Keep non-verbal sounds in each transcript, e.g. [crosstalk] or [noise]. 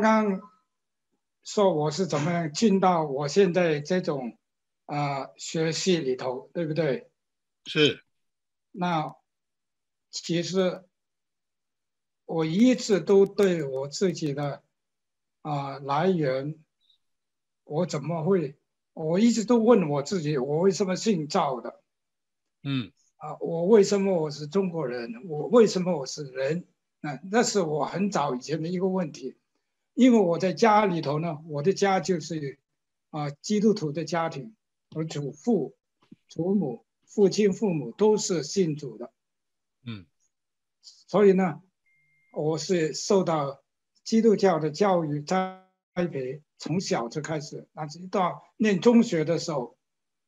刚刚说我是怎么样进到我现在这种啊学习里头，对不对？是。那其实我一直都对我自己的啊来源，我怎么会？我一直都问我自己，我为什么姓赵的？嗯。啊，我为什么我是中国人？我为什么我是人？那那是我很早以前的一个问题。因为我在家里头呢，我的家就是啊基督徒的家庭，我祖父、祖母、父亲、父母都是信主的，嗯，所以呢，我是受到基督教的教育栽培，从小就开始，那直到念中学的时候，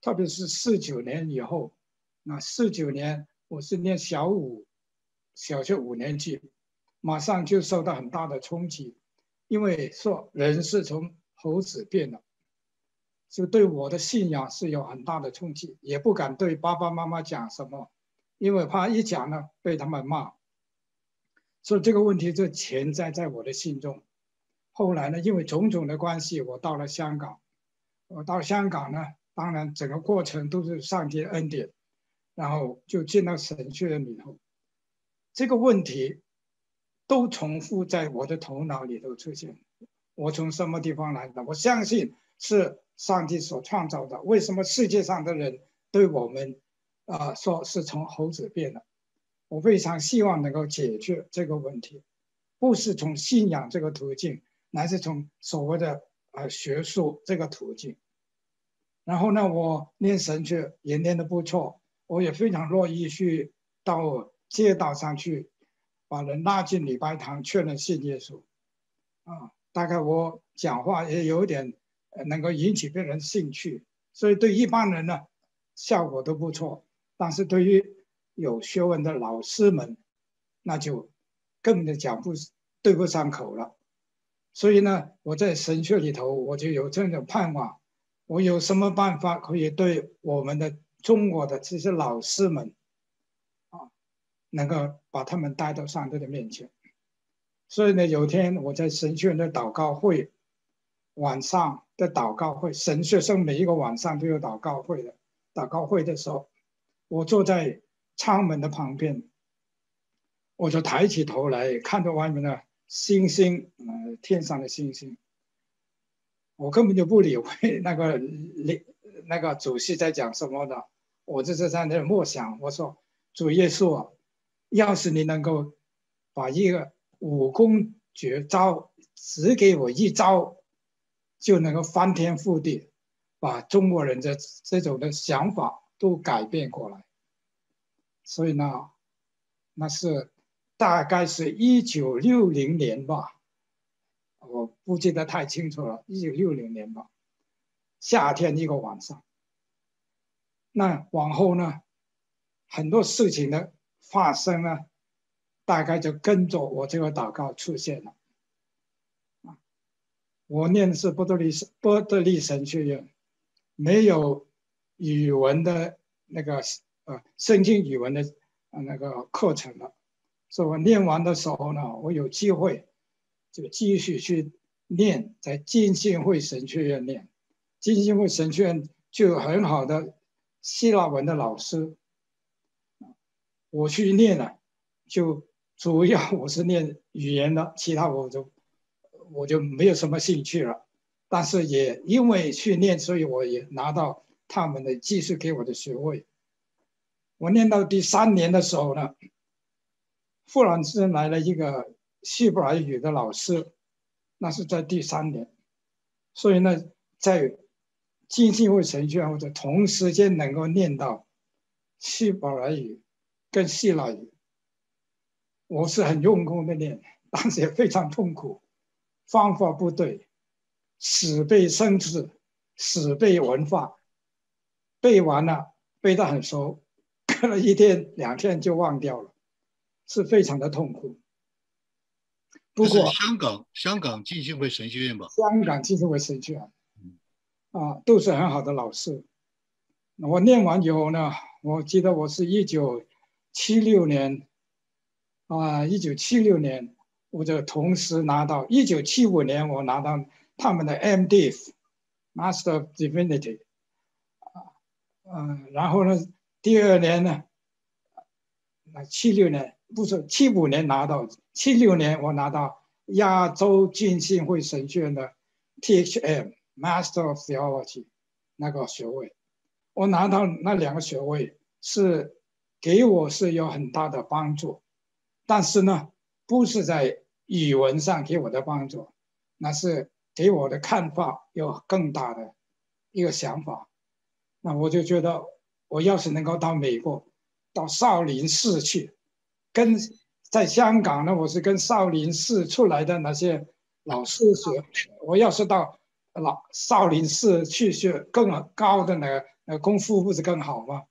特别是四九年以后，那四九年我是念小五，小学五年级，马上就受到很大的冲击。因为说人是从猴子变的，就对我的信仰是有很大的冲击，也不敢对爸爸妈妈讲什么，因为怕一讲呢被他们骂，所以这个问题就潜在在我的心中。后来呢，因为种种的关系，我到了香港。我到香港呢，当然整个过程都是上天恩典，然后就进到神学院里头。这个问题。都重复在我的头脑里头出现。我从什么地方来的？我相信是上帝所创造的。为什么世界上的人对我们，啊，说是从猴子变的？我非常希望能够解决这个问题，不是从信仰这个途径，乃是从所谓的啊学术这个途径。然后呢，我念神学也念得不错，我也非常乐意去到街道上去。把人拉进礼拜堂，确认信耶稣，啊，大概我讲话也有点能够引起别人兴趣，所以对一般人呢，效果都不错。但是对于有学问的老师们，那就根本讲不对不上口了。所以呢，我在神学里头，我就有这种盼望，我有什么办法可以对我们的中国的这些老师们？能够把他们带到上帝的面前，所以呢，有一天我在神学院的祷告会，晚上的祷告会，神学生每一个晚上都有祷告会的。祷告会的时候，我坐在窗门的旁边，我就抬起头来看着外面的星星，呃，天上的星星。我根本就不理会那个那那个主席在讲什么的，我就是在那默想。我说：“主耶稣啊。”要是你能够把一个武功绝招只给我一招，就能够翻天覆地，把中国人的这种的想法都改变过来。所以呢，那是大概是一九六零年吧，我不记得太清楚了，一九六零年吧，夏天一个晚上。那往后呢，很多事情呢。发生了，大概就跟着我这个祷告出现了。啊，我念的是波德利波德利神学院，没有语文的那个呃圣经语文的那个课程了，所以我念完的时候呢，我有机会就继续去念，在浸信会神学院念，浸信会神学院就有很好的希腊文的老师。我去念了，就主要 [laughs] 我是念语言的，其他我就我就没有什么兴趣了。但是也因为去念，所以我也拿到他们的继续给我的学位。我念到第三年的时候呢，忽然之间来了一个希伯来语的老师，那是在第三年，所以呢，在进信会程序或者同时间能够念到希伯来语。更细了，我是很用功的练，[laughs] 但是也非常痛苦，方法不对，死背生字，死背文化，背完了背得很熟，隔了一天两天就忘掉了，是非常的痛苦。不过香港香港浸信会神学院吧，香港浸信会神学院，啊，都是很好的老师。我念完以后呢，我记得我是一九。七六年，啊，一九七六年，我就同时拿到。一九七五年我拿到他们的 M.Div.，Master of Divinity，啊，嗯，然后呢，第二年呢，那七六年不是七五年拿到，七六年我拿到亚洲浸信会神学院的 T.H.M.Master of Theology 那个学位。我拿到那两个学位是给我是有很大的帮助，但是呢，不是在语文上给我的帮助，那是给我的看法有更大的一个想法。那我就觉得，我要是能够到美国，到少林寺去，跟在香港呢，我是跟少林寺出来的那些老师学，我要是到老少林寺去学更高的那个。那功夫不是更好吗？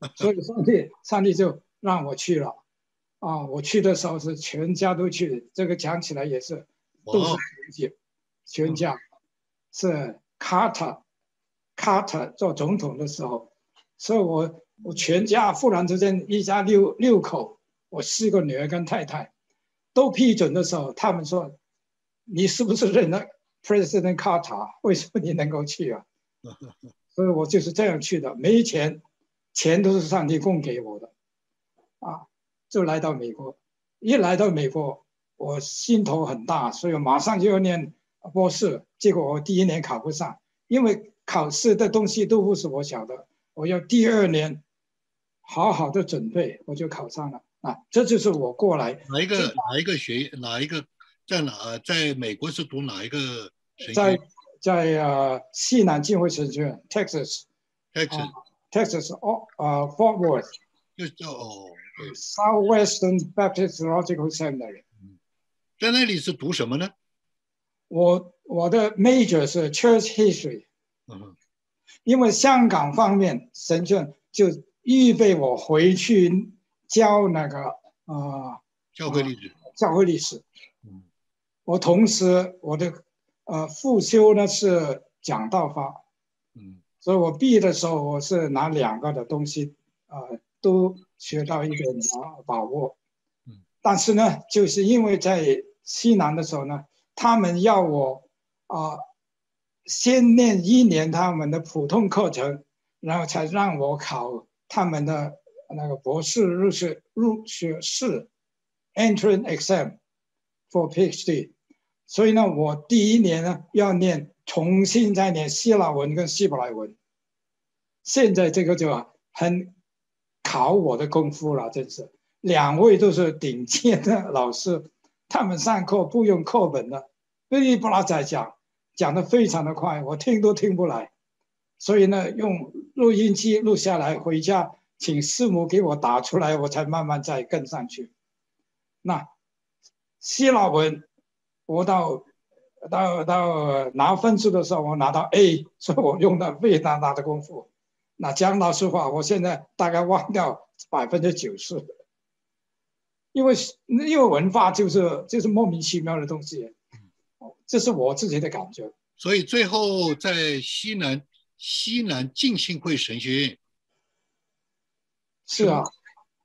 [laughs] 所以上帝，上帝就让我去了。啊，我去的时候是全家都去，这个讲起来也是都是全家，全家是卡特，卡特做总统的时候，所以我我全家忽然之间一家六六口，我四个女儿跟太太都批准的时候，他们说你是不是认了 President Carter？为什么你能够去啊？[laughs] 所以我就是这样去的，没钱，钱都是上帝供给我的，啊，就来到美国。一来到美国，我心头很大，所以马上就要念博士。结果我第一年考不上，因为考试的东西都不是我晓得，我要第二年好好的准备，我就考上了。啊，这就是我过来哪一个哪一个学哪一个在哪在美国是读哪一个学在。在呃西南浸会神学院，Texas，Texas，哦，呃，Fort Worth，就叫哦，Southwestern Baptist Theological Seminary，在那里是读什么呢？我我的 major 是 Church History，嗯，因为香港方面神圳就预备我回去教那个啊教会历史，教会历史，嗯，我同时我的。呃，复修呢是讲道法，嗯，所以我毕业的时候，我是拿两个的东西，呃，都学到一点啊把握，嗯，但是呢，就是因为在西南的时候呢，他们要我啊，先念一年他们的普通课程，然后才让我考他们的那个博士入学入学试，entrance exam for PhD。所以呢，我第一年呢要念，重新再念希腊文跟希伯来文。现在这个就很考我的功夫了，真是两位都是顶尖的老师，他们上课不用课本的，噼里啪啦在讲，讲的非常的快，我听都听不来。所以呢，用录音机录下来，回家请师母给我打出来，我才慢慢再跟上去。那希腊文。我到到到拿分数的时候，我拿到 A，[laughs] 所以我用的非常大的功夫。那讲老实话，我现在大概忘掉百分之九十，因为因为文化就是就是莫名其妙的东西，这是我自己的感觉。所以最后在西南西南浸信会神学院，是啊，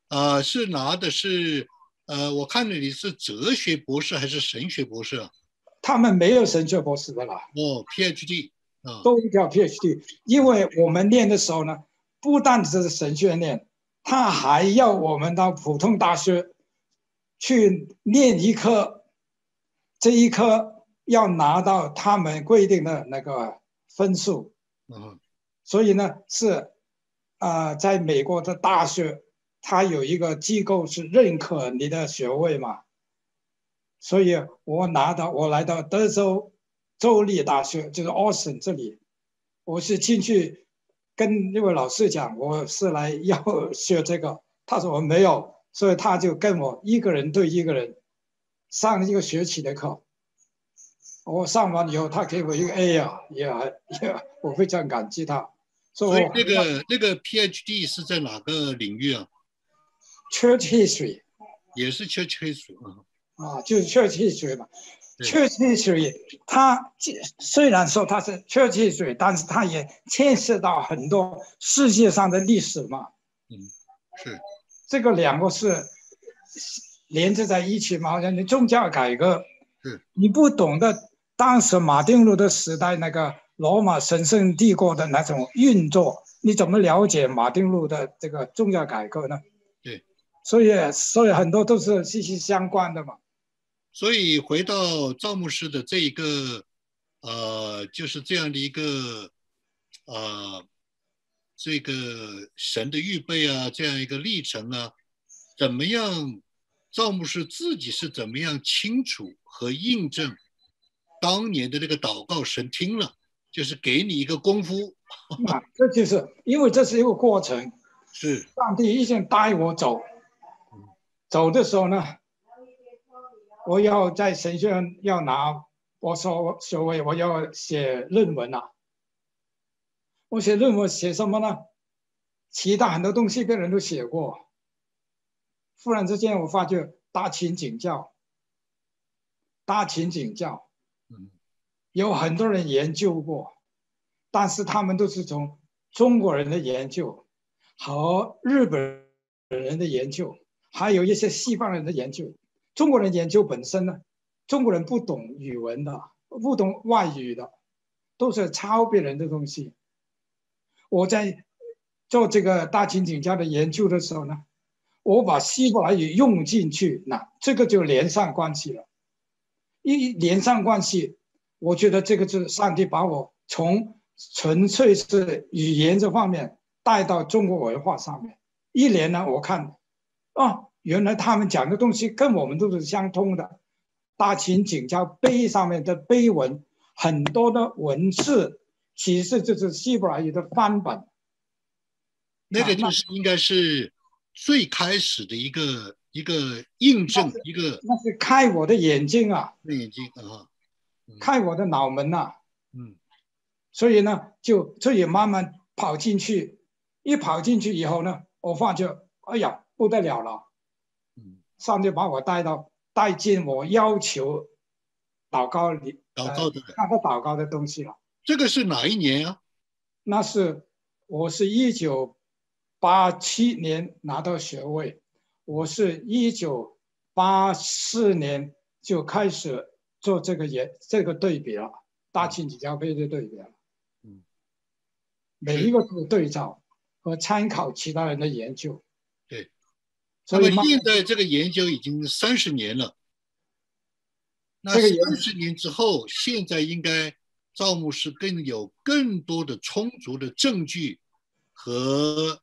呃，是拿的是。呃，我看着你是哲学博士还是神学博士啊？他们没有神学博士的啦。哦，PhD 啊，都叫 PhD。因为我们念的时候呢，不单只是神学念，他还要我们到普通大学去念一科，这一科要拿到他们规定的那个分数。嗯，所以呢，是啊，在美国的大学。他有一个机构是认可你的学位嘛，所以我拿到我来到德州州立大学，就是 Austin 这里，我是进去跟那位老师讲，我是来要学这个，他说我没有，所以他就跟我一个人对一个人上一个学期的课，我上完以后，他给我一个 A 呀，也也我非常感激他。所以那个那个 PhD 是在哪个领域啊？？Church history 也是 Church history 啊，就是 Church history 嘛。Church history 它虽然说它是 Church history，但是它也牵涉到很多世界上的历史嘛。嗯，是。这个两个是连接在一起嘛，好像你宗教改革，是你不懂得当时马丁路的时代那个罗马神圣帝国的那种运作，你怎么了解马丁路的这个宗教改革呢？对，所以所以很多都是息息相关的嘛。所以回到赵牧师的这一个，呃，就是这样的一个，呃，这个神的预备啊，这样一个历程啊，怎么样？赵牧师自己是怎么样清楚和印证当年的那个祷告神听了，就是给你一个功夫。啊，这就是因为这是一个过程，是上帝一直带我走，走的时候呢。我要在神学院要拿博士学位，我要写论文啊。我写论文写什么呢？其他很多东西别人都写过。忽然之间，我发觉大秦景教，大秦景教，有很多人研究过，但是他们都是从中国人的研究和日本人的研究，还有一些西方人的研究。中国人研究本身呢，中国人不懂语文的，不懂外语的，都是抄别人的东西。我在做这个大秦景家的研究的时候呢，我把希伯来语用进去，那这个就连上关系了。一连上关系，我觉得这个是上帝把我从纯粹是语言这方面带到中国文化上面。一连呢，我看啊。原来他们讲的东西跟我们都是相通的。大秦景教碑上面的碑文，很多的文字其实就是希伯来语的翻本。那个就是应该是最开始的一个一个印证，一个那是开我的眼睛啊，眼睛啊，开我的脑门呐。嗯，所以呢，就这也慢慢跑进去，一跑进去以后呢，我发觉，哎呀，不得了了。上帝把我带到带进我要求祷告里祷告的那个祷告的东西了。这个是哪一年啊？那是我是一九八七年拿到学位，我是一九八四年就开始做这个研这个对比了，大庆几教碑的对比了。嗯，每一个都对照和参考其他人的研究。那么现在这个研究已经三十年了，那三十年之后，现在应该赵牧师更有更多的充足的证据和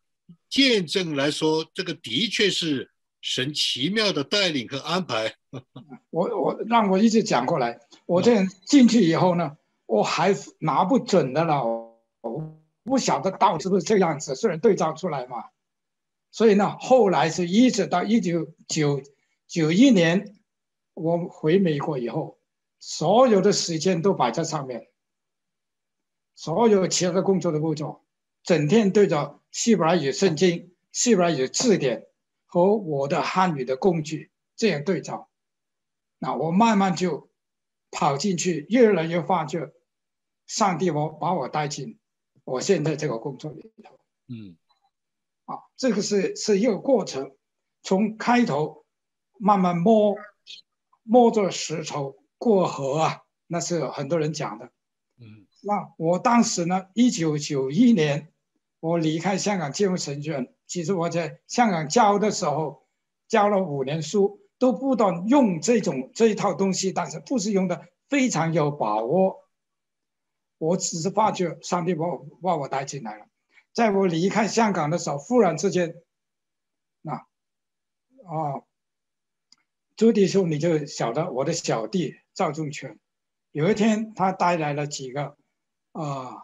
见证来说，这个的确是神奇妙的带领和安排。[laughs] 我我让我一直讲过来，我这进去以后呢，我还拿不准的了，我不晓得到底是不是这样子，虽然对照出来嘛。所以呢，后来是一直到一九九九一年，我回美国以后，所有的时间都摆在上面，所有其他的工作都不做，整天对着希伯来语圣经、希伯来语字典和我的汉语的工具这样对照，那我慢慢就跑进去，越来越发觉，上帝我把我带进我现在这个工作里头，嗯。啊，这个是是一个过程，从开头慢慢摸摸着石头过河啊，那是很多人讲的。嗯，那我当时呢，一九九一年我离开香港进入神学院，其实我在香港教的时候教了五年书，都不断用这种这一套东西，但是不是用的非常有把握。我只是发觉上帝把我把我带进来了。在我离开香港的时候，忽然之间，那啊，朱弟兄你就晓得我的小弟赵仲权，有一天他带来了几个啊，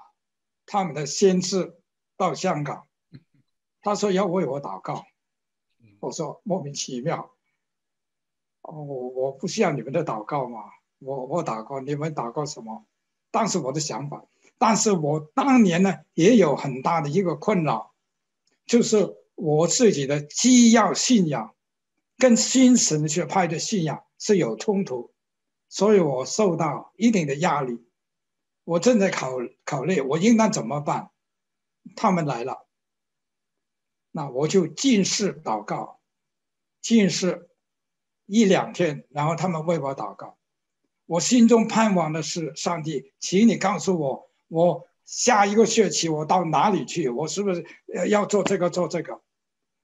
他们的先知到香港，他说要为我祷告，我说莫名其妙，哦，我我不需要你们的祷告嘛，我我祷告，你们祷告什么？当时我的想法。但是我当年呢，也有很大的一个困扰，就是我自己的基要信仰跟新神学派的信仰是有冲突，所以我受到一定的压力。我正在考考虑我应当怎么办。他们来了，那我就尽释祷告，尽释一两天，然后他们为我祷告。我心中盼望的是，上帝，请你告诉我，我下一个学期我到哪里去？我是不是要做这个做这个？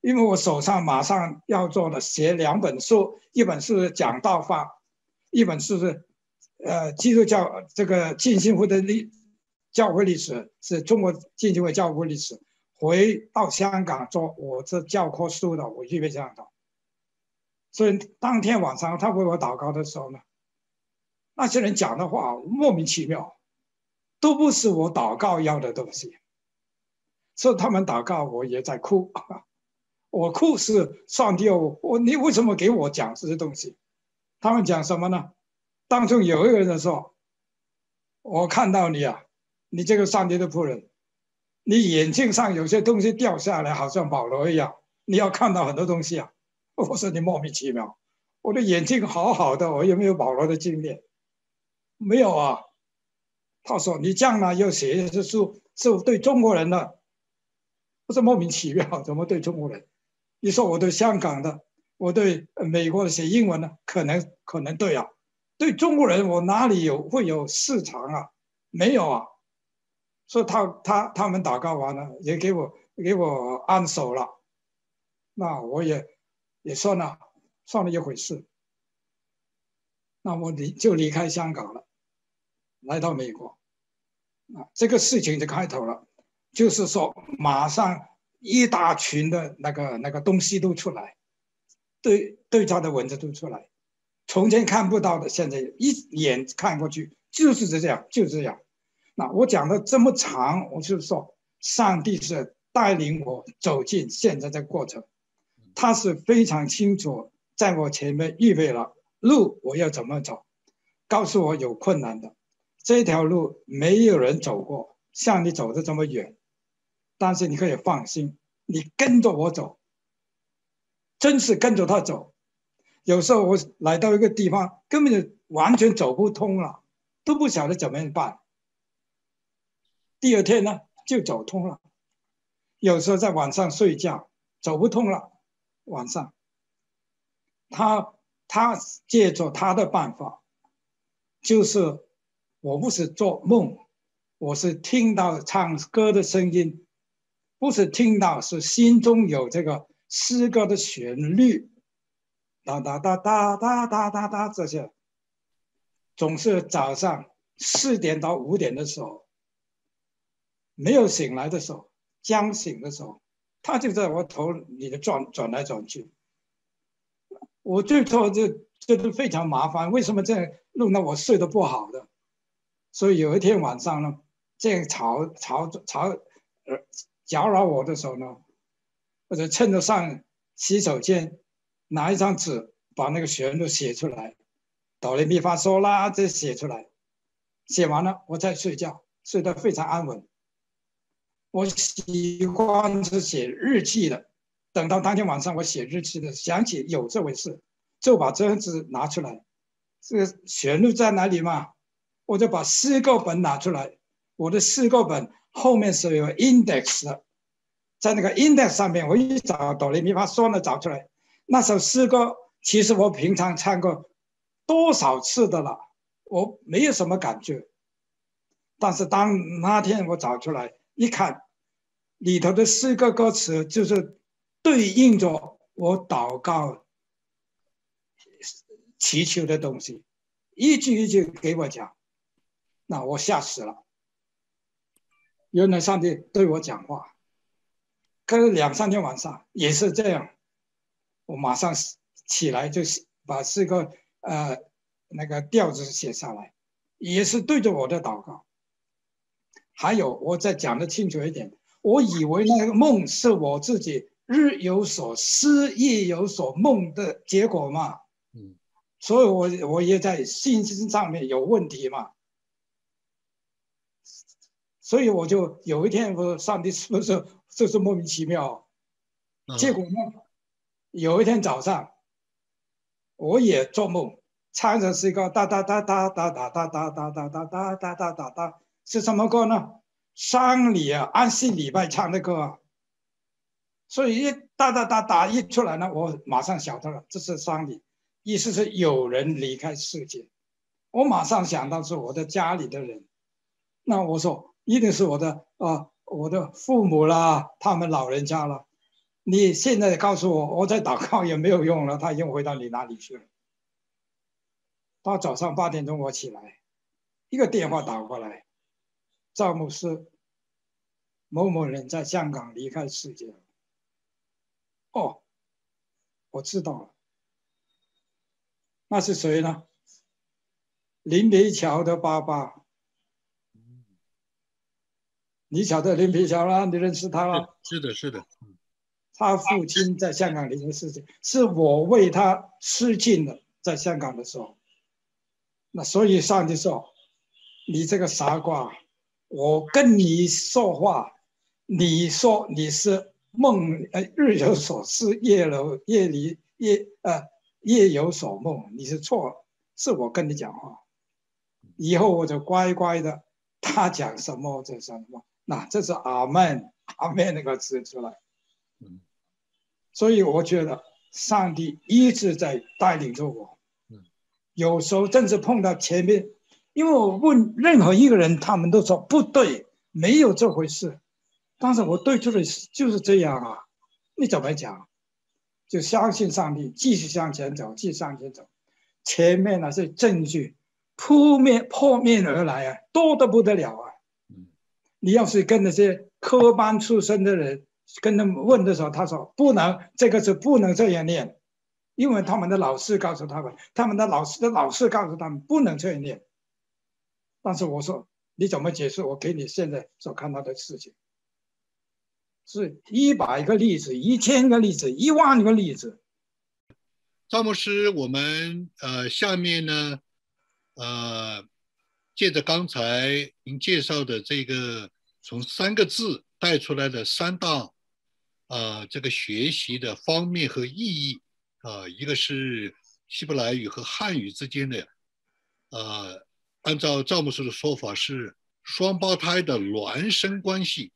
因为我手上马上要做的写两本书，一本是讲道法，一本是呃基督教这个浸信会的历教会历史，是中国浸信会教会历史。回到香港做我这教科书的，我预备这样的。所以当天晚上他为我祷告的时候呢。那些人讲的话莫名其妙，都不是我祷告要的东西，所以他们祷告我也在哭，[laughs] 我哭是上帝哦，我你为什么给我讲这些东西？他们讲什么呢？当中有一个人说：“我看到你啊，你这个上帝的仆人，你眼镜上有些东西掉下来，好像保罗一样，你要看到很多东西啊。[laughs] ”我说你莫名其妙，我的眼睛好好的，我有没有保罗的经验？没有啊，他说你将来要写一些书是对中国人的，不是莫名其妙，怎么对中国人？你说我对香港的，我对美国的写英文的，可能可能对啊，对中国人我哪里有会有市场啊？没有啊，所以他他他们祷告完了，也给我给我按手了，那我也也算了算了一回事，那我离就离开香港了。来到美国，啊，这个事情就开头了，就是说，马上一大群的那个那个东西都出来，对对照的文字都出来，从前看不到的，现在一眼看过去就是这样，就这样。那我讲的这么长，我就是说，上帝是带领我走进现在这个过程，他是非常清楚，在我前面预备了路，我要怎么走，告诉我有困难的。这条路没有人走过，像你走的这么远，但是你可以放心，你跟着我走，真是跟着他走。有时候我来到一个地方，根本就完全走不通了，都不晓得怎么办。第二天呢，就走通了。有时候在晚上睡觉，走不通了，晚上，他他借着他的办法，就是。我不是做梦，我是听到唱歌的声音，不是听到，是心中有这个诗歌的旋律，哒哒哒哒哒哒哒哒这些，总是早上四点到五点的时候，没有醒来的时候，将醒的时候，他就在我头里的转转来转去，我最初这这都非常麻烦，为什么这样弄得我睡得不好的？所以有一天晚上呢，这样吵吵吵，呃，搅扰我的时候呢，我就趁着上洗手间，拿一张纸把那个旋律写出来，哆来咪发嗦啦，这写出来，写完了我再睡觉，睡得非常安稳。我喜欢是写日记的，等到当天晚上我写日记的，想起有这回事，就把这张纸拿出来，这个旋律在哪里嘛？我就把诗歌本拿出来，我的诗歌本后面是有 index 的，在那个 index 上面，我一找哆来咪发嗦呢找出来，那首诗歌其实我平常唱过多少次的了，我没有什么感觉，但是当那天我找出来一看，里头的诗歌歌词就是对应着我祷告祈求的东西，一句一句给我讲。那我吓死了！原来上帝对我讲话，可是两三天晚上也是这样，我马上起来就把四个呃那个调子写下来，也是对着我的祷告。还有，我再讲的清楚一点，我以为那个梦是我自己日有所思夜有所梦的结果嘛，嗯，所以我我也在信心上面有问题嘛。所以我就有一天，我说上帝是不是就是莫名其妙？结果呢，有一天早上，我也做梦，唱的是一个哒哒哒哒哒哒哒哒哒哒哒哒哒哒哒哒，是什么歌呢？丧礼啊，安息礼拜唱的歌啊。所以一哒哒哒哒一出来呢，我马上晓得了，这是丧礼。意思是有人离开世界。我马上想到是我的家里的人，那我说一定是我的啊，我的父母啦，他们老人家了。你现在告诉我，我在祷告也没有用了，他已经回到你哪里去了？到早上八点钟我起来，一个电话打过来，赵牧师，某某人在香港离开世界了。哦，我知道了，那是谁呢？林皮桥的爸爸，你晓得林平桥了？你认识他了？是的，是的。他父亲在香港离开世界，是我为他施尽的，在香港的时候。那所以上帝说：“你这个傻瓜，我跟你说话，你说你是梦，呃，日有所思，夜有夜里夜呃夜有所梦，你是错了，是我跟你讲话。”以后我就乖乖的，他讲什么就什么。那这是阿门，阿门那个字出来。嗯，所以我觉得上帝一直在带领着我。嗯，有时候正是碰到前面，因为我问任何一个人，他们都说不对，没有这回事。但是我对出的就是这样啊，你怎么讲？就相信上帝，继续向前走，继续向前走。前面那些证据。扑面破面而来啊，多得不得了啊！你要是跟那些科班出身的人跟他们问的时候，他说不能，这个是不能这样念，因为他们的老师告诉他们，他们的老师的老师告诉他们不能这样念。但是我说你怎么解释？我给你现在所看到的事情，是一百个例子，一千个例子，一万个例子。赵牧师，我们呃下面呢？呃，借着刚才您介绍的这个从三个字带出来的三大啊，这个学习的方面和意义啊，一个是希伯来语和汉语之间的，呃，按照赵牧师的说法是双胞胎的孪生关系，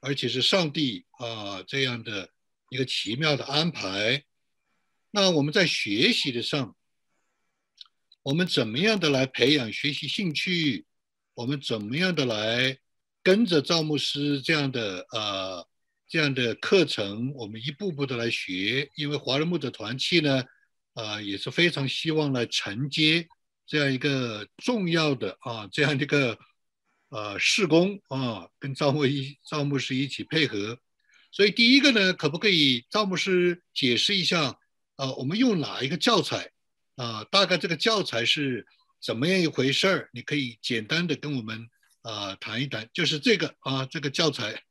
而且是上帝啊这样的一个奇妙的安排。那我们在学习的上。我们怎么样的来培养学习兴趣？我们怎么样的来跟着赵牧师这样的呃这样的课程？我们一步步的来学。因为华人牧者团契呢，呃也是非常希望来承接这样一个重要的啊这样一个呃事工啊，跟赵牧一赵牧师一起配合。所以第一个呢，可不可以赵牧师解释一下？呃，我们用哪一个教材？啊，大概这个教材是怎么样一回事儿？你可以简单的跟我们啊谈一谈。就是这个啊，这个教材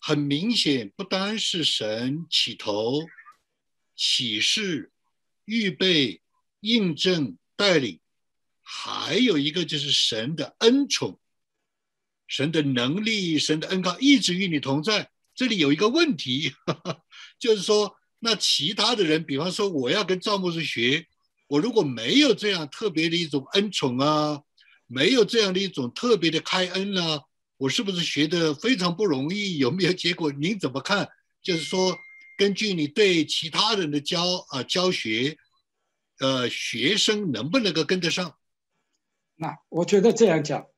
很明显，不单是神起头、启示、预备、印证、带领，还有一个就是神的恩宠、神的能力、神的恩高一直与你同在。这里有一个问题，[laughs] 就是说，那其他的人，比方说我要跟赵牧师学。我如果没有这样特别的一种恩宠啊，没有这样的一种特别的开恩啊，我是不是学的非常不容易？有没有结果？您怎么看？就是说，根据你对其他人的教啊教学，呃，学生能不能够跟得上？那我觉得这样讲，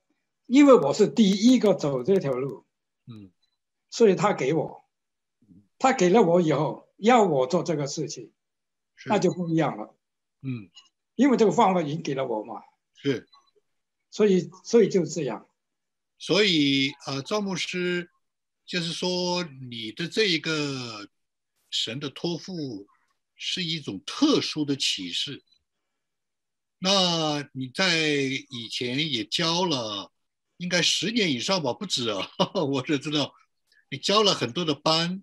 因为我是第一个走这条路，嗯，所以他给我，他给了我以后要我做这个事情，那就不一样了。嗯，因为这个方法已经给了我嘛，是，所以所以就这样，所以呃，赵牧师就是说你的这一个神的托付是一种特殊的启示。那你在以前也教了，应该十年以上吧，不止啊，[laughs] 我只知道。你教了很多的班，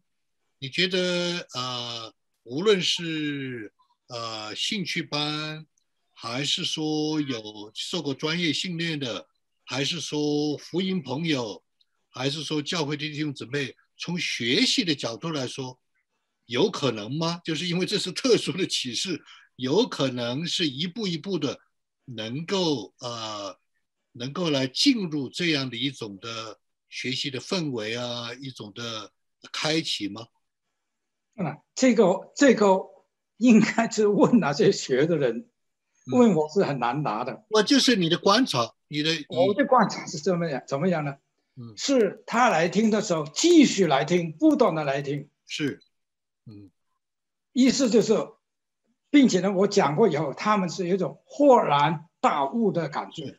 你觉得呃，无论是呃，兴趣班，还是说有受过专业训练的，还是说福音朋友，还是说教会弟兄姊妹，从学习的角度来说，有可能吗？就是因为这是特殊的启示，有可能是一步一步的，能够呃，能够来进入这样的一种的学习的氛围啊，一种的开启吗？啊，这个这个。应该是问那些学的人，问我是很难答的。我就是你的观察，你的我的观察是怎么样？怎么样呢？嗯是他来听的时候继续来听，不断的来听，是，嗯意思就是，并且呢，我讲过以后，他们是有一种豁然大悟的感觉。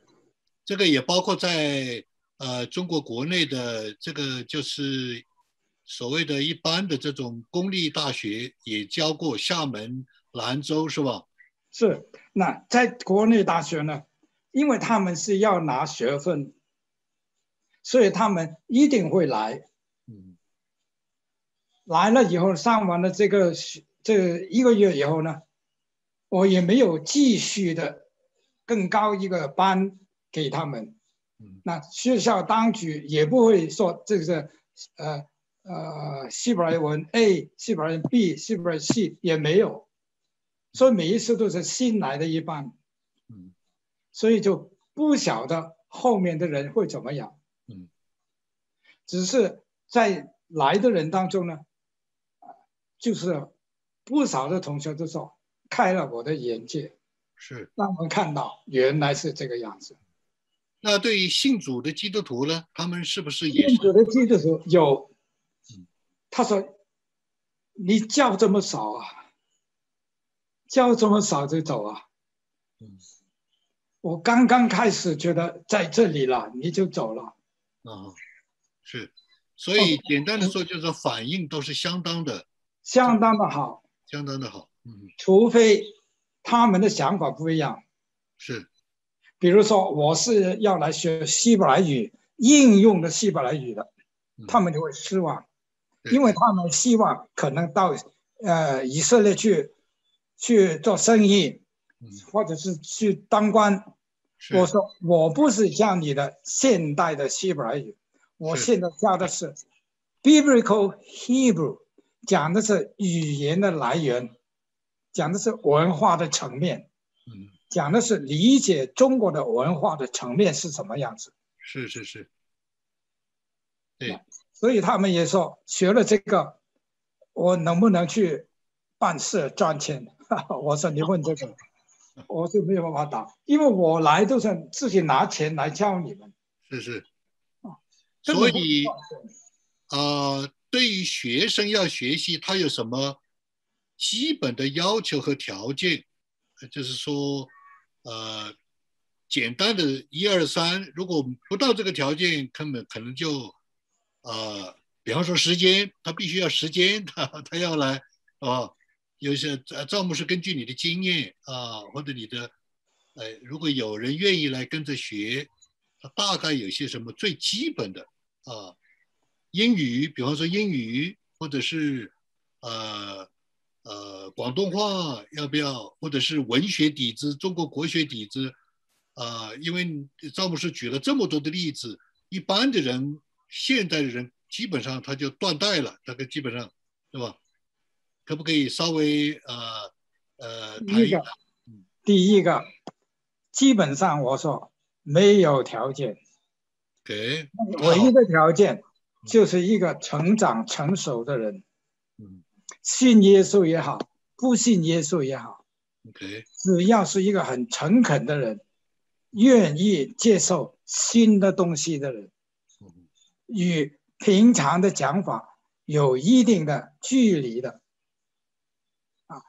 这个也包括在呃中国国内的这个就是所谓的一般的这种公立大学也教过厦门、兰州是吧？是，那在国内大学呢，因为他们是要拿学分，所以他们一定会来。嗯来了以后，上完了这个学这一个月以后呢，我也没有继续的更高一个班给他们。嗯那学校当局也不会说这个是呃呃希伯来文 A、希伯来文 B、希伯来 C 也没有，所以每一次都是新来的一班，嗯所以就不晓得后面的人会怎么样。嗯只是在来的人当中呢，就是不少的同学都说开了我的眼界，是。让我们看到原来是这个样子。那对于信主的基督徒呢，他们是不是也是？信主的基督徒有嗯，他说你叫这么少啊，叫这么少就走啊。嗯我刚刚开始觉得在这里了，你就走了。啊，是。所以简单的说，就是反应都是相当的，相当的好，相当的好。嗯，除非他们的想法不一样。是。比如说，我是要来学希伯来语，应用的希伯来语的，嗯他们就会失望，对因为他们希望可能到呃以色列去去做生意，嗯或者是去当官。我说我不是教你的现代的希伯来语，我现在教的是 Biblical Hebrew，讲的是语言的来源，讲的是文化的层面。嗯，讲的是理解中国的文化的层面是什么样子，是是是。对，所以他们也说学了这个，我能不能去办事赚钱？[laughs] 我说你问这个，[laughs] 我就没有办法答，因为我来都是自己拿钱来教你们，是是。所以呃，对于学生要学习，他有什么基本的要求和条件？呃就是说，呃，简单的一二三，如果不到这个条件，根本可能就，呃，比方说时间，他必须要时间，[laughs] 他他要来啊，有些呃，赵牧师根据你的经验啊，或者你的，呃，如果有人愿意来跟着学，他大概有些什么最基本的啊，英语，比方说英语，或者是呃呃广东话要不要，或者是文学底子、中国国学底子啊、因为赵牧师举了这么多的例子，一般的人、现代的人基本上他就断代了，大概基本上，对吧？可不可以稍微呃呃谈一谈第一个？，基本上我说没有条件，给唯一的条件就是一个成长成熟的人，嗯。信耶稣也好，不信耶稣也好，，OK，只要是一个很诚恳的人，愿意接受新的东西的人，嗯与平常的讲法有一定的距离的，啊，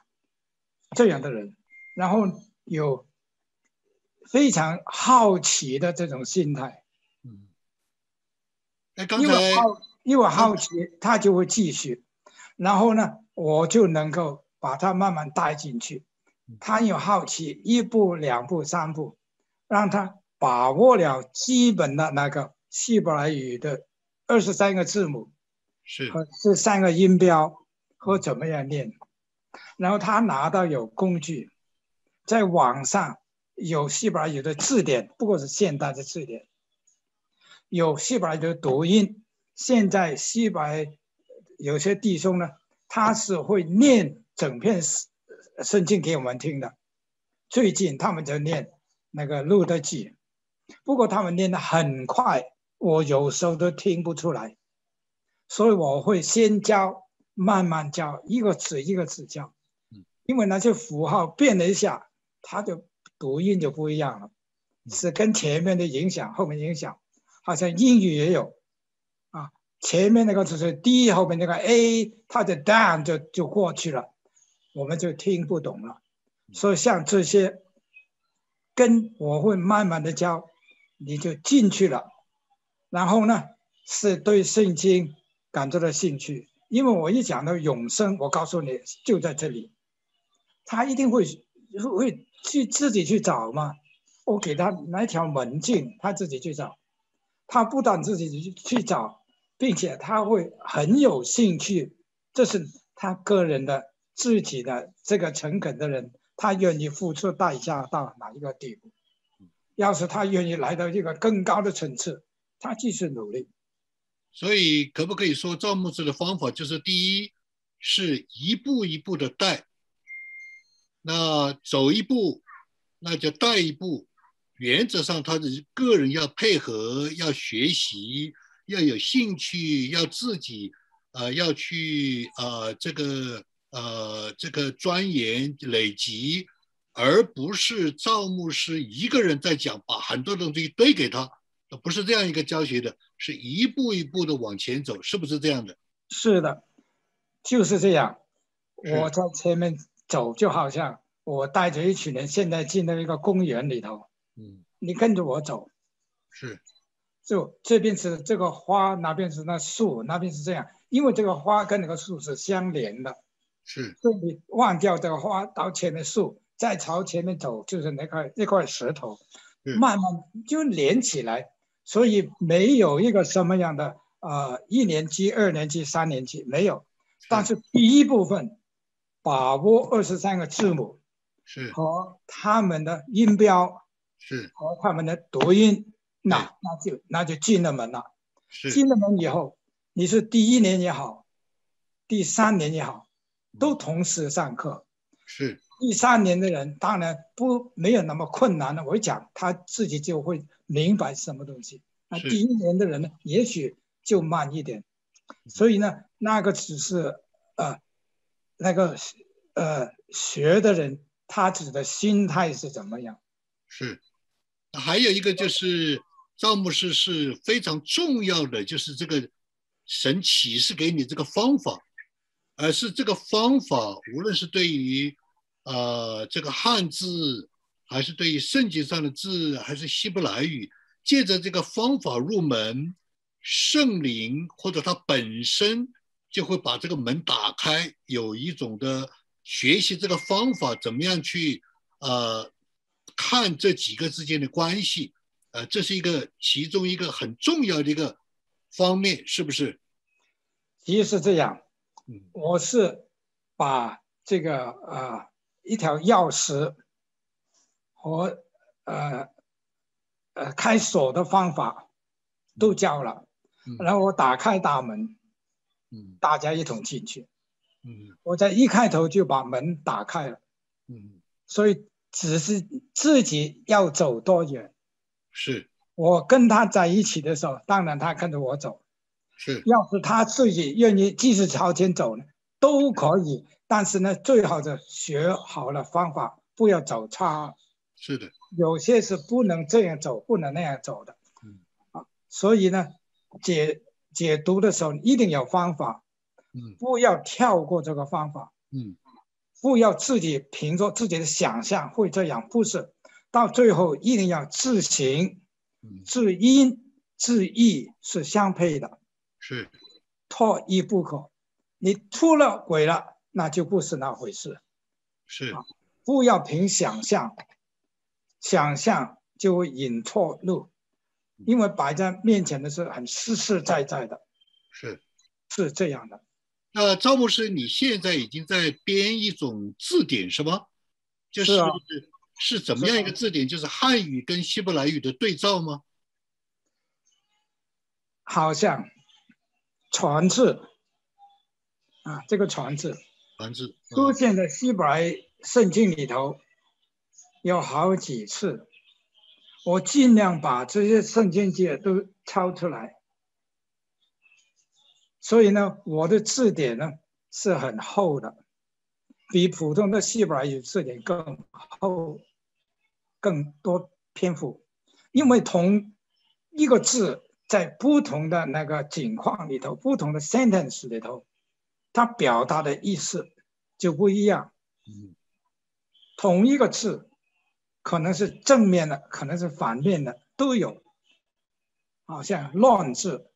这样的人，然后有非常好奇的这种心态，嗯，哎，刚因才为好，因为好奇，他就会继续，然后呢，我就能够把他慢慢带进去。他有好奇，一步、两步、三步，让他把握了基本的那个希伯来语的二十三个字母是和这三个音标和怎么样念，然后他拿到有工具，在网上有西班牙语的字典，不过是现代的字典，有西班牙语的读音。现在西班牙有些弟兄呢，他是会念整篇圣圣经给我们听的。最近他们就念那个路德记，不过他们念得很快，我有时候都听不出来，所以我会先教，慢慢教，一个字一个字教，因为那些符号变了一下，它的读音就不一样了，是跟前面的影响，后面影响，好像英语也有，啊，前面那个就是 D，后面那个 A，它的 down 就就过去了，我们就听不懂了。所以像这些，跟我会慢慢的教，你就进去了，然后呢，是对圣经感觉到兴趣，因为我一讲到永生，我告诉你就在这里。他一定会会去自己去找嘛？我给他来条门径，他自己去找。他不但自己去找，并且他会很有兴趣。这是他个人的自己的这个诚恳的人，他愿意付出代价到哪一个地步？要是他愿意来到一个更高的层次，他继续努力。所以，可不可以说赵牧师的方法就是：第一，是一步一步的带。那走一步，那就带一步。原则上，他的个人要配合，要学习，要有兴趣，要自己，呃，要去呃这个呃这个钻研累积，而不是赵牧师一个人在讲，把很多东西堆给他，不是这样一个教学的，是一步一步的往前走，是不是这样的？是的，就是这样。我在前面。走就好像我带着一群人现在进到一个公园里头，嗯，你跟着我走，是，就这边是这个花，那边是那树，那边是这样，因为这个花跟那个树是相连的，是，所以你忘掉这个花到前面树，再朝前面走就是那块那块石头，慢慢就连起来，所以没有一个什么样的呃一年级、二年级、三年级没有，但是第一部分。把握二十三个字母，是和他们的音标，是和他们的读音，那那就那就进了门了。是进了门以后，你是第一年也好，第三年也好，都同时上课。是第三年的人当然不没有那么困难了，我一讲他自己就会明白什么东西。那第一年的人呢，也许就慢一点。所以呢，那个只是呃。那个呃学的人，他指的心态是怎么样？是，还有一个就是赵牧师是非常重要的，就是这个神启示给你这个方法，而是这个方法，无论是对于呃这个汉字，还是对于圣经上的字，还是希伯来语，借着这个方法入门，圣灵或者它本身。就会把这个门打开，有一种的学习这个方法，怎么样去呃看这几个之间的关系，呃，这是一个其中一个很重要的一个方面，是不是？其实是这样，我是把这个呃一条钥匙和呃呃开锁的方法都教了，然后我打开大门。嗯大家一同进去。嗯，我在一开头就把门打开了。嗯，所以只是自己要走多远。是。我跟他在一起的时候，当然他跟着我走。是。要是他自己愿意继续朝前走呢，都可以。但是呢，最好的学好了方法，不要走差。是的。有些是不能这样走，不能那样走的。嗯。啊，所以呢，解。解读的时候一定有方法，嗯，不要跳过这个方法，嗯，不要自己凭着自己的想象会这样，不是，到最后一定要自行，自因自义是相配的，是，脱一不可，你出了轨了，那就不是那回事，是，不要凭想象，想象就会引错路。因为摆在面前的是很实实在在的，是是这样的。那赵牧师，你现在已经在编一种字典是吗？就是是怎么样一个字典？就是汉语跟希伯来语的对照吗？好像传字啊，这个传字传字出现在希伯来圣经里头有好几次。我尽量把这些圣经节都抄出来，所以呢，我的字典呢是很厚的，比普通的希伯来语字典更厚，更多篇幅，因为同一个字在不同的那个景况里头，不同的 sentence 里头，它表达的意思就不一样。同一个字，可能是正面的，可能是反面的，都有。好像“乱”字，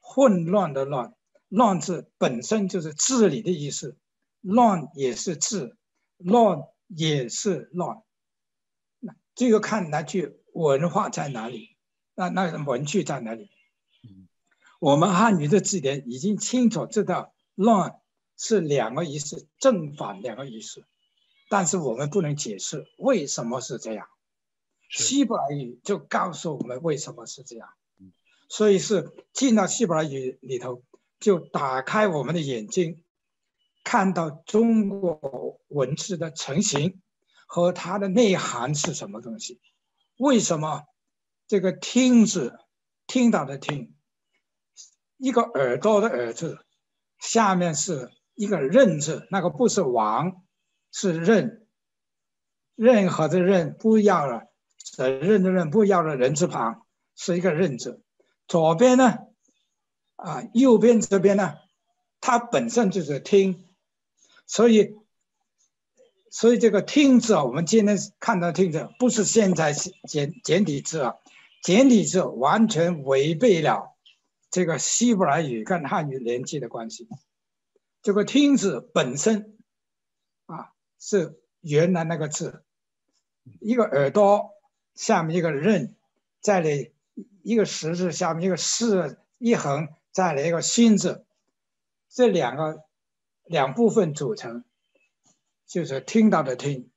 混乱的“乱”，“乱”字本身就是治理的意思，“乱”也是治，“乱”也是乱。那这个看那句文化在哪里？那那个文句在哪里？我们汉语的字典已经清楚知道，“乱”是两个意思，正反两个意思。但是我们不能解释为什么是这样，希伯来语就告诉我们为什么是这样。所以是进到希伯来语里头，就打开我们的眼睛，看到中国文字的成型和它的内涵是什么东西。为什么这个“听”字，听到的“听”，一个耳朵的“耳”字，下面是一个“任”字，那个不是王，是任，任何的任不要了，责任的任不要了人字旁，是一个“任”字。左边呢，啊，右边这边呢，它本身就是听，所以，所以这个听字啊，我们今天看到听字，不是现在简简体字啊，简体字完全违背了这个希伯来语跟汉语连接的关系。这个听字本身啊，是原来那个字，一个耳朵下面一个刃，在里。一个十字下面一个四一横，再来一个心字，这两个两部分组成，就是听到的听。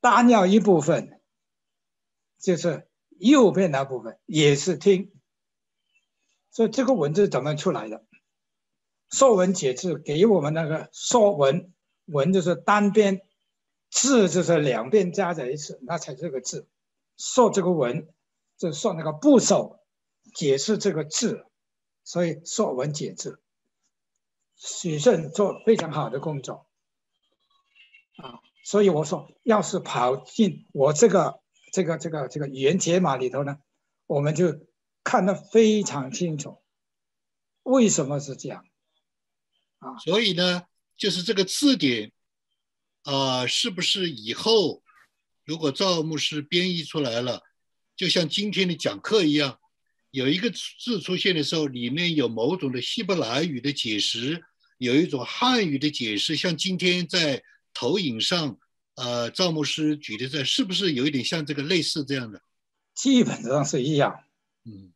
单要一部分，就是右边那部分也是听。所以这个文字怎么出来的？《说文解字》给我们那个说文，文就是单边，字就是两边加在一起，那才是个字。说这个文。就说那个部首解释这个字，所以说文解字，许慎做非常好的工作啊。所以我说，要是跑进我这个这个这个这个语言解码里头呢，我们就看得非常清楚，为什么是这样啊？所以呢，就是这个字典啊，是不是以后如果赵牧师编译出来了？就像今天的讲课一样，有一个字出现的时候，里面有某种的希伯来语的解释，有一种汉语的解释。像今天在投影上，呃，赵牧师举的这，是不是有一点像这个类似这样的？基本上是一样，嗯，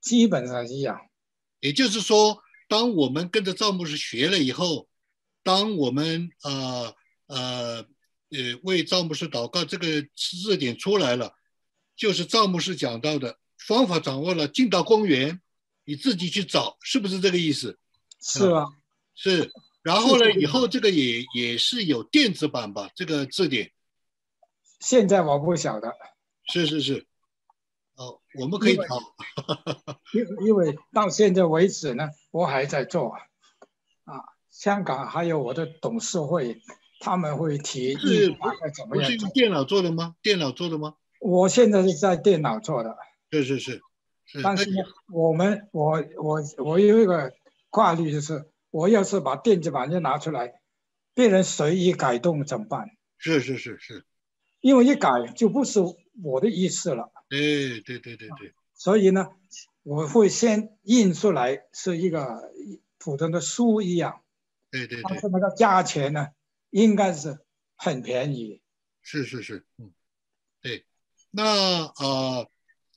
基本上一样。也就是说，当我们跟着赵牧师学了以后，当我们呃呃呃为赵牧师祷告，这个字典出来了。就是赵牧师讲到的方法掌握了，进到公园，你自己去找，是不是这个意思？是啊，是。然后呢，以后这个也也是有电子版吧？这个字典。现在我不晓得。是是是。哦，我们可以找。[laughs] 因因为到现在为止呢，我还在做。啊，香港还有我的董事会，他们会提议大概怎么样？是用电脑做的吗？电脑做的吗？我现在是在电脑做的，是是是，但是呢我们我我我有一个挂虑，就是我要是把电子版就拿出来，别人随意改动怎么办？是是是是，因为一改就不是我的意思了。对对对对对。所以呢，我会先印出来是一个普通的书一样。对对对。但是那个价钱呢，应该是很便宜。是是是，嗯，对。那呃，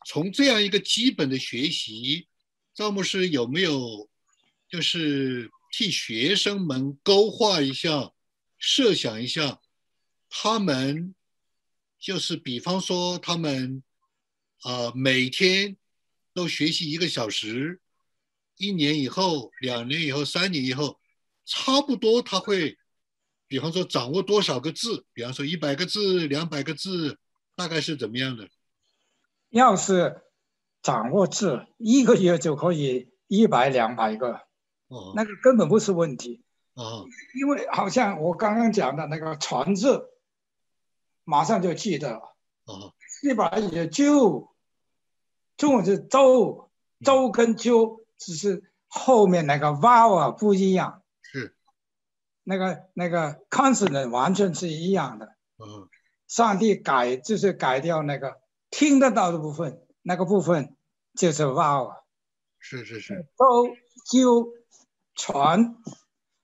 从这样一个基本的学习，赵牧师有没有就是替学生们勾画一下、设想一下，他们就是比方说他们啊每天都学习一个小时，一年以后、两年以后、三年以后，差不多他会，比方说掌握多少个字，比方说一百个字、两百个字。大概是怎么样的？要是掌握字，一个月就可以一百两百个，哦，那个根本不是问题。啊因为好像我刚刚讲的那个“传”字，马上就记得了。啊希伯来语的“就”，中文是“周”，“周”跟“鸠”只是后面那个 vowel 不一样，是那个那个 consonant 完全是一样的。嗯上帝改就是改掉那个听得到的部分，那个部分就是 vowel。是是是周、鸠、船，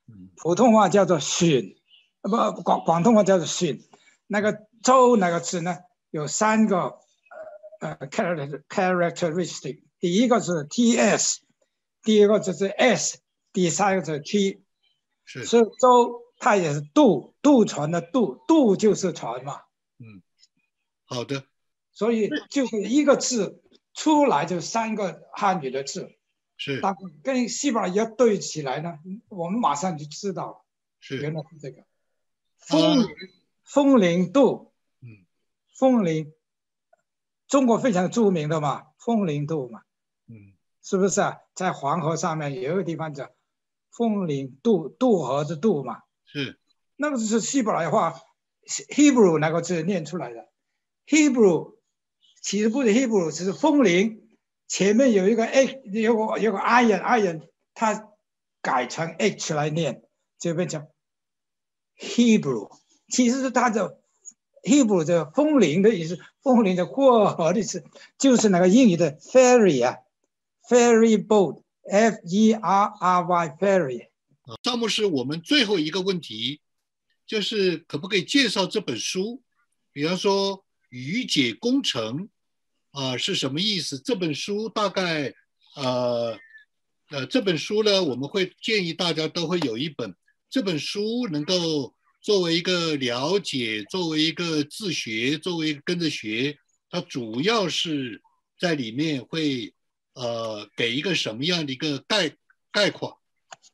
嗯普通话叫做选，呃不广广东话叫做选。那个周那个字呢，有三个呃呃 character characteristic，第一个是 ts，第二个就是 s，第三个是 t。是。所以周它也是渡渡船的渡，渡就是船嘛，嗯。好的。所以就是一个字出来就三个汉语的字，是。但跟西班牙语对起来呢，我们马上就知道了。是。原来是这个。风。铃，风铃渡，嗯。风铃，中国非常著名的嘛，风铃渡嘛，嗯是不是啊？在黄河上面有一个地方叫风铃渡，渡河的渡嘛，是那个是希伯来话，Hebrew 那个字念出来的。Hebrew 其实不是 Hebrew，只是风铃前面有一个 h，有个有个 iron，iron 它改成 h 来念，就变成 Hebrew。其实是它的 Hebrew 这个风铃的意思，风铃的过河的意思，就是那个英语的 ferry 啊，ferry boat，f e r r y ferry。啊，赵牧师，我们最后一个问题就是可不可以介绍这本书？比方说“语解工程”啊是什么意思？这本书大概呃呃这本书呢，我们会建议大家都会有一本。这本书能够作为一个了解，作为一个自学，作为跟着学，它主要是在里面会呃给一个什么样的一个概概括？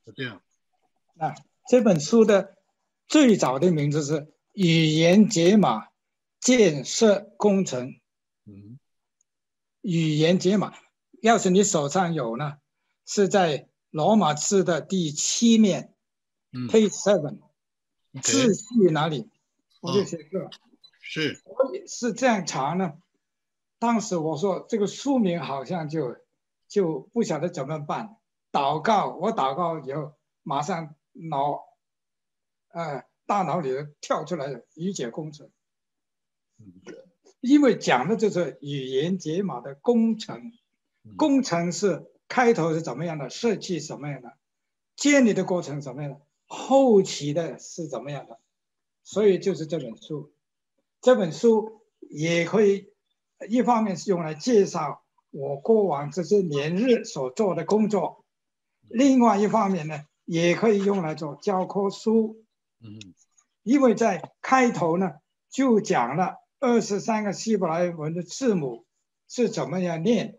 是这样。啊，这本书的最早的名字是《语言解码建设工程》。嗯语言解码，要是你手上有呢，是在罗马字的第七面嗯，page seven，，OK，秩序哪里？我就写这，是我也是这样查呢。当时我说这个书名好像就就不晓得怎么办。祷告，我祷告以后，马上脑，呃，大脑里头跳出来的语解工程，嗯因为讲的就是语言解码的工程。嗯工程是开头是怎么样的，设计什么样的，建立的过程怎么样的，后期的是怎么样的，所以就是这本书。这本书也可以，一方面是用来介绍我过往这些年日所做的工作，另外一方面呢，也可以用来做教科书。嗯因为在开头呢就讲了二十三个希伯来文的字母是怎么样念，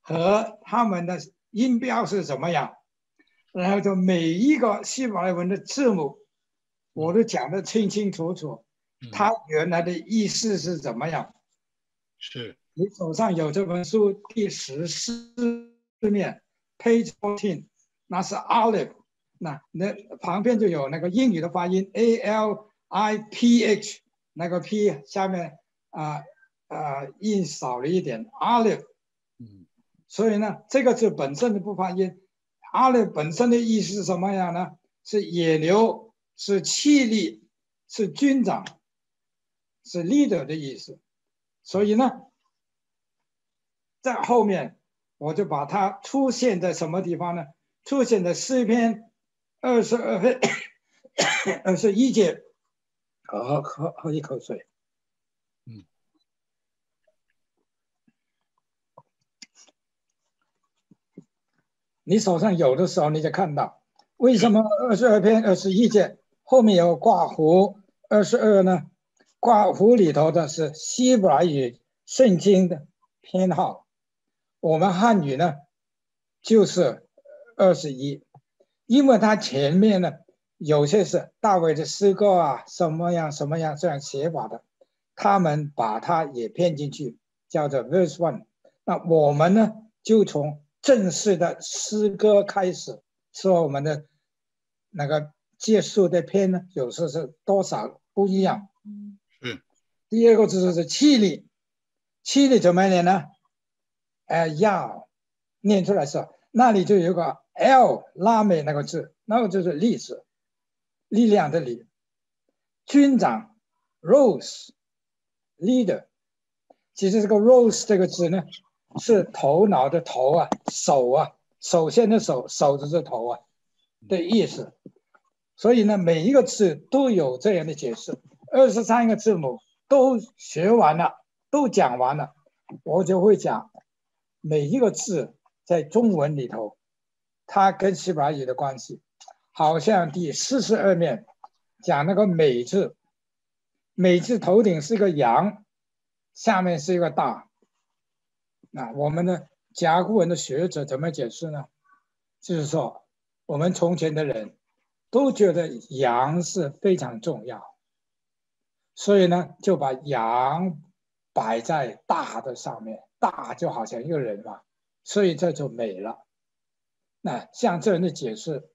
和他们的音标是怎么样，然后就每一个希伯来文的字母，我都讲得清清楚楚，嗯。它原来的意思是怎么样。是。你手上有这本书第十四面，page fourteen，那是 olive，那那旁边就有那个英语的发音 a l i p h，那个 p 下面啊啊、印少了一点 olive，嗯。所以呢这个字本身就不发音，olive 本身的意思是什么样呢？是野牛，是气力，是军长，是 leader 的意思。所以呢，在后面我就把它出现在什么地方呢？出现在诗篇二十二篇二十一节。喝喝喝一口水。你手上有的时候，你就看到。为什么二十二篇二十一节后面有挂弧二十二呢？挂弧里头的是希伯来语圣经的编号，我们汉语呢就是二十一，因为它前面呢有些是大卫的诗歌啊，什么样什么样这样写法的，他们把它也编进去，叫做 verse one。那我们呢就从正式的诗歌开始，说我们的那个结束的篇呢，有时候是多少不一样。嗯，是。第二个字是气力，气力怎么念呢？哎，要念出来是，那里就有个 L 拉美那个字，那个就是力字，力量的力。军长 Rose leader，其实这个 Rose 这个字呢，是头脑的头啊，手啊，首先的手，手就是头啊的意思。所以呢，每一个字都有这样的解释。二十三个字母都学完了，都讲完了，我就会讲每一个字在中文里头，它跟西班牙语的关系。好像第四十二面讲那个“美”字，“美”字头顶是一个羊，下面是一个大。那我们的甲骨文的学者怎么解释呢？就是说，我们从前的人都觉得羊是非常重要。所以呢，就把羊摆在大的上面，大就好像一个人嘛，所以这就美了。那像这样的解释，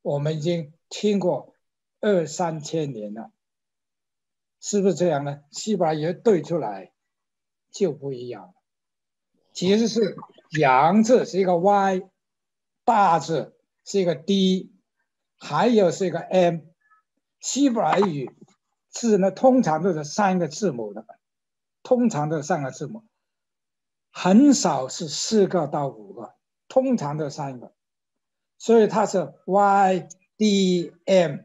我们已经听过二三千年了，是不是这样呢？西班牙对出来就不一样了。其实是羊字是一个 Y，大字是一个 D，还有是一个 M，西班牙语。字呢，通常都是三个字母的，通常都是三个字母，很少是四个到五个，通常都三个，所以它是 Y D M，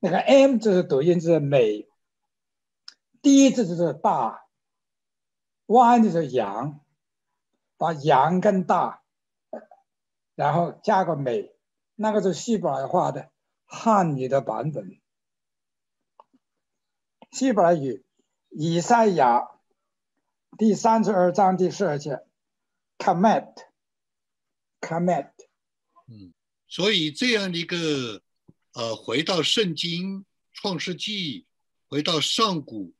那个 M 就是读音是美，D 字就是大，Y 就是羊，把羊跟大，然后加个美，那个是西班牙话的汉语的版本。西伯来语，以赛亚第三十二章第十二节，commit，commit，嗯，所以这样的一个，呃，回到圣经创世纪，回到上古，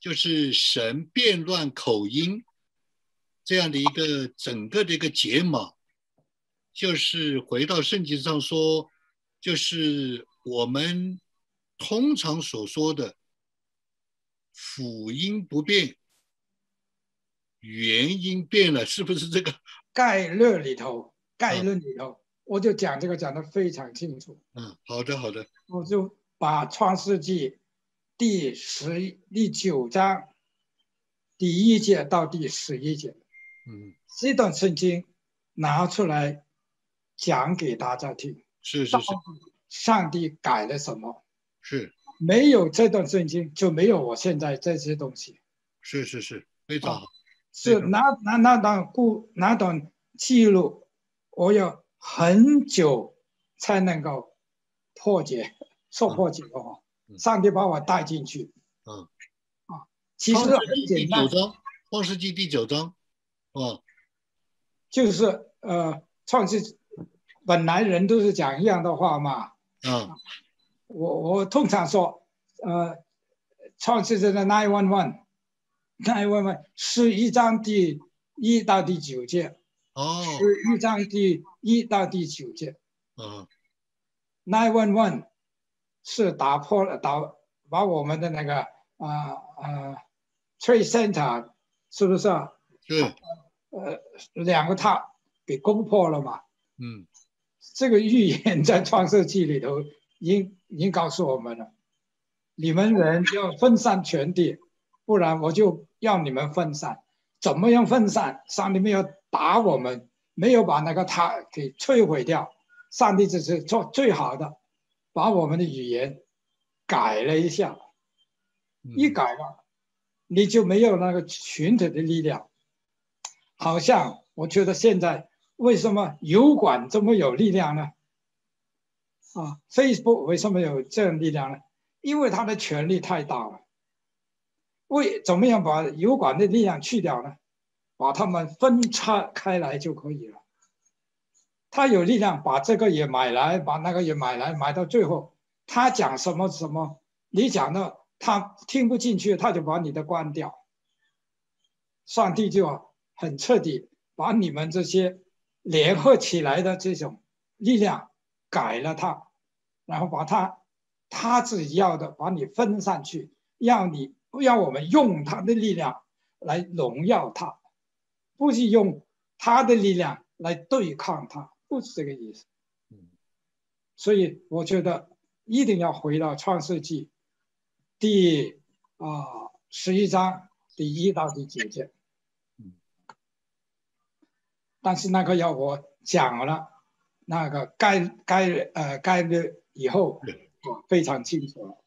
就是神变乱口音这样的一个整个的一个解码，就是回到圣经上说，就是我们通常所说的。辅音不变，元音变了，是不是这个概论里头？概论里头，我就讲这个讲的非常清楚。嗯，好的，好的。我就把《创世纪》第十第九章第一节到第十一节，嗯，这段圣经拿出来讲给大家听。是是是。上帝改了什么？是。没有这段圣经，就没有我现在这些东西。是是是，非常好。是那那那段故那段记录，我要很久才能够破解，说破解哦。上帝把我带进去。嗯。啊，其实很简单。第九章，《创世纪》第九章，哦，就是呃，创世本来人都是讲一样的话嘛。嗯。我我通常说，呃，创世纪的 nine one one，nine one one 是一章第一到第九节，哦，是一章第一到第九节，嗯，nine one one 是打破了打把我们的那个啊啊 trade center 是不是？是，呃，两个塔给攻破了嘛？嗯，这个预言在创世纪里头。已经已经告诉我们了，你们人要分散全地，不然我就要你们分散。怎么样分散？上帝没有打我们，没有把那个塔给摧毁掉。上帝只是做最好的，把我们的语言改了一下，一改了，你就没有那个群体的力量。好像我觉得现在为什么油管这么有力量呢？啊，Facebook 为什么有这样力量呢？因为它的权力太大了。为怎么样把油管的力量去掉呢？把他们分拆开来就可以了。他有力量把这个也买来，把那个也买来，买到最后，他讲什么什么，你讲的他听不进去，他就把你的关掉。上帝就很彻底把你们这些联合起来的这种力量改了它。然后把它他自己要的把你分上去，让你要我们用他的力量来荣耀他，不是用他的力量来对抗他，不是这个意思。所以我觉得一定要回到创世纪第啊十一章第一到第几节。但是那个要我讲了，那个概概呃概率以后，我非常清楚了。